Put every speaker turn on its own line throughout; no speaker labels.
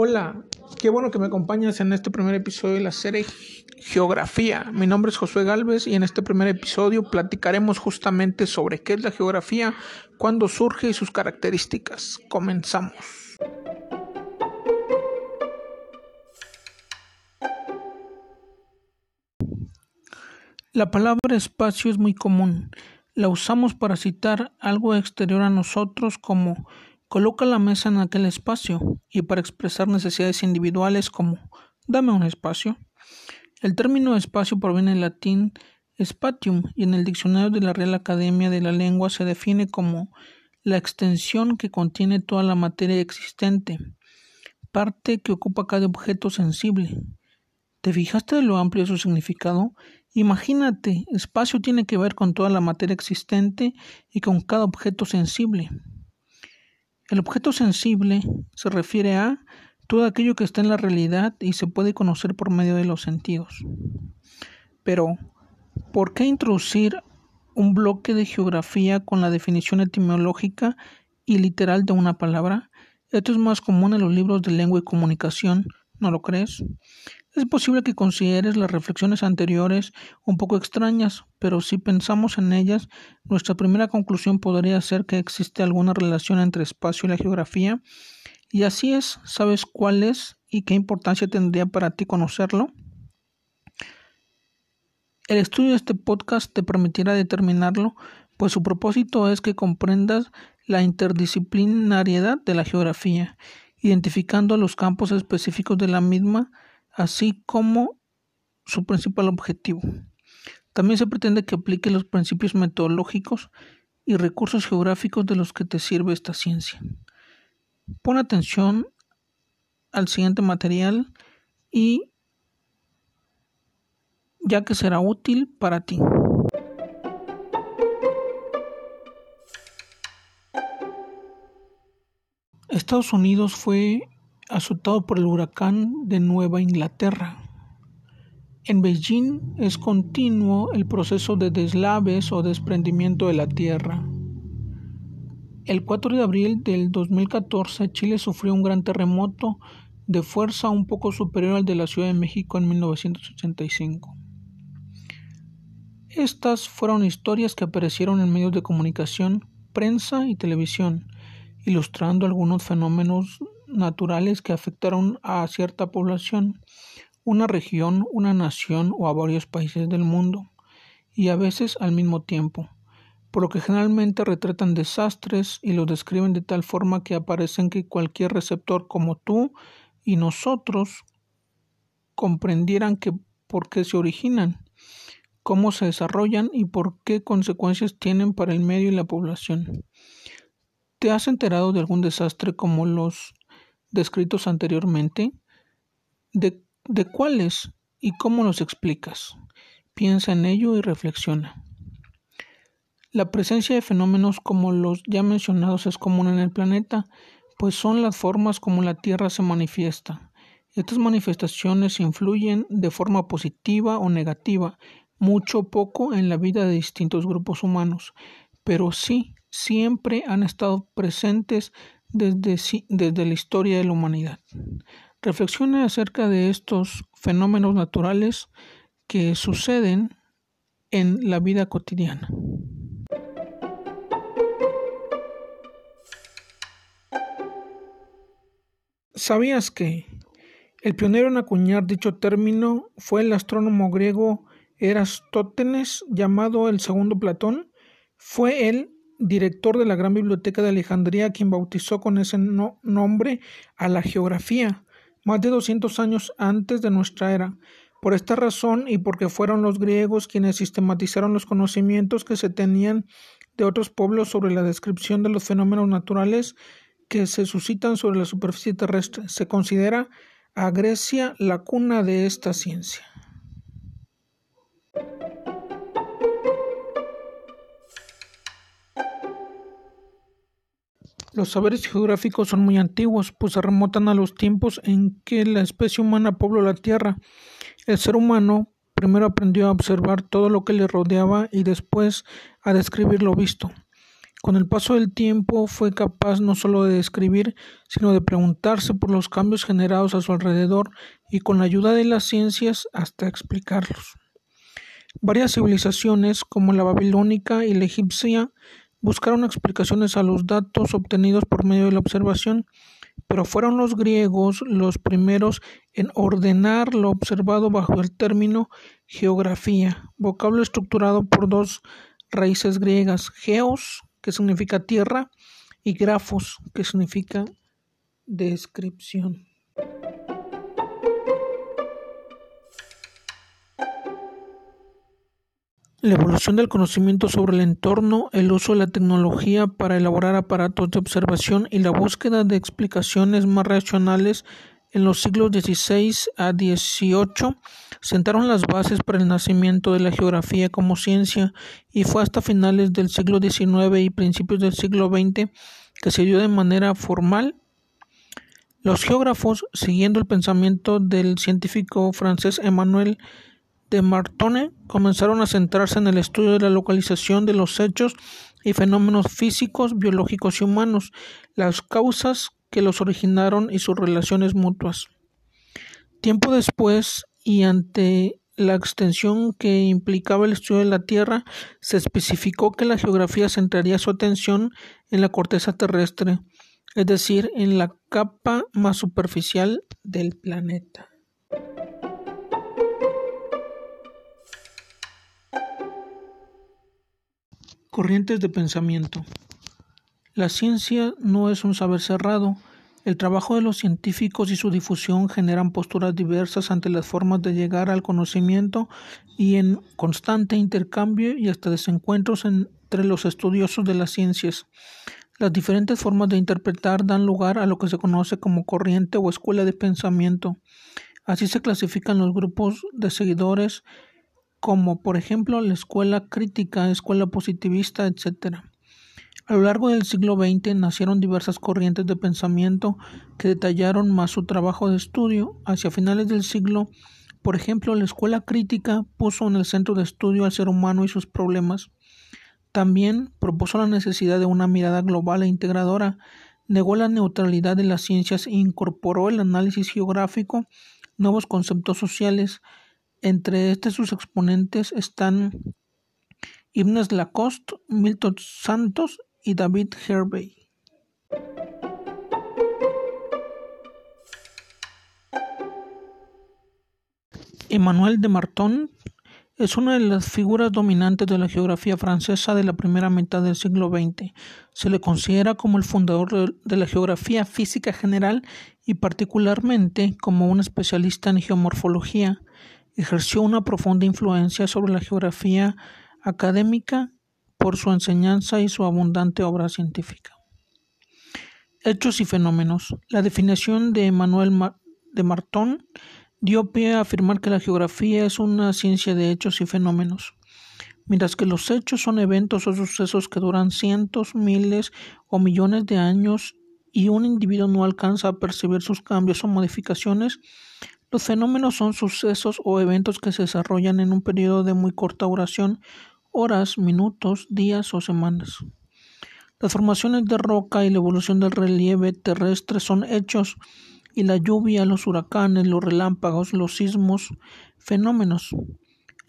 Hola, qué bueno que me acompañas en este primer episodio de la serie Geografía. Mi nombre es Josué Galvez y en este primer episodio platicaremos justamente sobre qué es la geografía, cuándo surge y sus características. Comenzamos. La palabra espacio es muy común. La usamos para citar algo exterior a nosotros como Coloca la mesa en aquel espacio y para expresar necesidades individuales como dame un espacio. El término espacio proviene del latín spatium y en el diccionario de la Real Academia de la Lengua se define como la extensión que contiene toda la materia existente, parte que ocupa cada objeto sensible. ¿Te fijaste de lo amplio de su significado? Imagínate, espacio tiene que ver con toda la materia existente y con cada objeto sensible. El objeto sensible se refiere a todo aquello que está en la realidad y se puede conocer por medio de los sentidos. Pero, ¿por qué introducir un bloque de geografía con la definición etimológica y literal de una palabra? Esto es más común en los libros de lengua y comunicación, ¿no lo crees? Es posible que consideres las reflexiones anteriores un poco extrañas, pero si pensamos en ellas, nuestra primera conclusión podría ser que existe alguna relación entre espacio y la geografía. Y así es, ¿sabes cuál es y qué importancia tendría para ti conocerlo? El estudio de este podcast te permitirá determinarlo, pues su propósito es que comprendas la interdisciplinariedad de la geografía, identificando los campos específicos de la misma, así como su principal objetivo. También se pretende que aplique los principios metodológicos y recursos geográficos de los que te sirve esta ciencia. Pon atención al siguiente material y ya que será útil para ti. Estados Unidos fue azotado por el huracán de Nueva Inglaterra. En Beijing es continuo el proceso de deslaves o desprendimiento de la tierra. El 4 de abril del 2014 Chile sufrió un gran terremoto de fuerza un poco superior al de la Ciudad de México en 1985. Estas fueron historias que aparecieron en medios de comunicación, prensa y televisión, ilustrando algunos fenómenos naturales que afectaron a cierta población, una región, una nación o a varios países del mundo, y a veces al mismo tiempo, por lo que generalmente retratan desastres y los describen de tal forma que aparecen que cualquier receptor como tú y nosotros comprendieran que por qué se originan, cómo se desarrollan y por qué consecuencias tienen para el medio y la población. ¿Te has enterado de algún desastre como los descritos anteriormente? ¿De, de cuáles y cómo los explicas? Piensa en ello y reflexiona. La presencia de fenómenos como los ya mencionados es común en el planeta, pues son las formas como la Tierra se manifiesta. Estas manifestaciones influyen de forma positiva o negativa, mucho o poco en la vida de distintos grupos humanos, pero sí, siempre han estado presentes desde, desde la historia de la humanidad. Reflexiona acerca de estos fenómenos naturales que suceden en la vida cotidiana. ¿Sabías que el pionero en acuñar dicho término fue el astrónomo griego Erastótenes, llamado el segundo Platón? Fue él director de la Gran Biblioteca de Alejandría, quien bautizó con ese nombre a la geografía, más de 200 años antes de nuestra era. Por esta razón y porque fueron los griegos quienes sistematizaron los conocimientos que se tenían de otros pueblos sobre la descripción de los fenómenos naturales que se suscitan sobre la superficie terrestre, se considera a Grecia la cuna de esta ciencia. Los saberes geográficos son muy antiguos, pues se remontan a los tiempos en que la especie humana pobló la Tierra. El ser humano primero aprendió a observar todo lo que le rodeaba y después a describir lo visto. Con el paso del tiempo fue capaz no solo de describir, sino de preguntarse por los cambios generados a su alrededor y con la ayuda de las ciencias hasta explicarlos. Varias civilizaciones, como la babilónica y la egipcia, buscaron explicaciones a los datos obtenidos por medio de la observación, pero fueron los griegos los primeros en ordenar lo observado bajo el término geografía, vocablo estructurado por dos raíces griegas, geos, que significa tierra, y grafos, que significa descripción. La evolución del conocimiento sobre el entorno, el uso de la tecnología para elaborar aparatos de observación y la búsqueda de explicaciones más racionales en los siglos XVI a XVIII sentaron las bases para el nacimiento de la geografía como ciencia y fue hasta finales del siglo XIX y principios del siglo XX que se dio de manera formal. Los geógrafos, siguiendo el pensamiento del científico francés Emmanuel de Martone comenzaron a centrarse en el estudio de la localización de los hechos y fenómenos físicos, biológicos y humanos, las causas que los originaron y sus relaciones mutuas. Tiempo después, y ante la extensión que implicaba el estudio de la Tierra, se especificó que la geografía centraría su atención en la corteza terrestre, es decir, en la capa más superficial del planeta. Corrientes de pensamiento. La ciencia no es un saber cerrado. El trabajo de los científicos y su difusión generan posturas diversas ante las formas de llegar al conocimiento y en constante intercambio y hasta desencuentros entre los estudiosos de las ciencias. Las diferentes formas de interpretar dan lugar a lo que se conoce como corriente o escuela de pensamiento. Así se clasifican los grupos de seguidores como por ejemplo la escuela crítica, escuela positivista, etc. A lo largo del siglo XX nacieron diversas corrientes de pensamiento que detallaron más su trabajo de estudio. Hacia finales del siglo, por ejemplo, la escuela crítica puso en el centro de estudio al ser humano y sus problemas. También propuso la necesidad de una mirada global e integradora, negó la neutralidad de las ciencias e incorporó el análisis geográfico, nuevos conceptos sociales, entre estos sus exponentes están Ibnes Lacoste, Milton Santos y David Hervey. Emmanuel de Marton es una de las figuras dominantes de la geografía francesa de la primera mitad del siglo XX. Se le considera como el fundador de la geografía física general y particularmente como un especialista en geomorfología ejerció una profunda influencia sobre la geografía académica por su enseñanza y su abundante obra científica. Hechos y fenómenos. La definición de Emmanuel de Martón dio pie a afirmar que la geografía es una ciencia de hechos y fenómenos, mientras que los hechos son eventos o sucesos que duran cientos, miles o millones de años y un individuo no alcanza a percibir sus cambios o modificaciones, los fenómenos son sucesos o eventos que se desarrollan en un periodo de muy corta duración, horas, minutos, días o semanas. Las formaciones de roca y la evolución del relieve terrestre son hechos y la lluvia, los huracanes, los relámpagos, los sismos, fenómenos.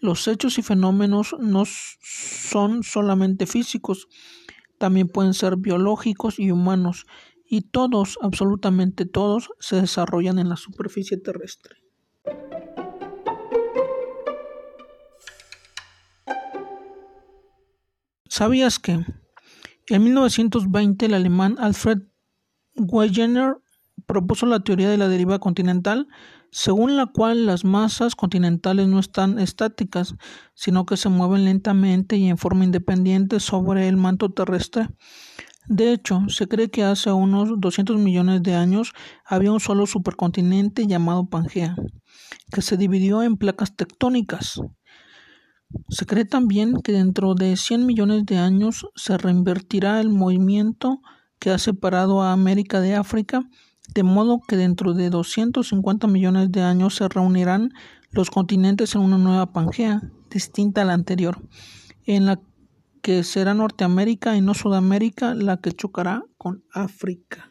Los hechos y fenómenos no son solamente físicos, también pueden ser biológicos y humanos, y todos, absolutamente todos, se desarrollan en la superficie terrestre. ¿Sabías que en 1920 el alemán Alfred Wegener propuso la teoría de la deriva continental, según la cual las masas continentales no están estáticas, sino que se mueven lentamente y en forma independiente sobre el manto terrestre? De hecho, se cree que hace unos 200 millones de años había un solo supercontinente llamado Pangea, que se dividió en placas tectónicas. Se cree también que dentro de 100 millones de años se reinvertirá el movimiento que ha separado a América de África, de modo que dentro de 250 millones de años se reunirán los continentes en una nueva Pangea, distinta a la anterior, en la que será Norteamérica y no Sudamérica la que chocará con África.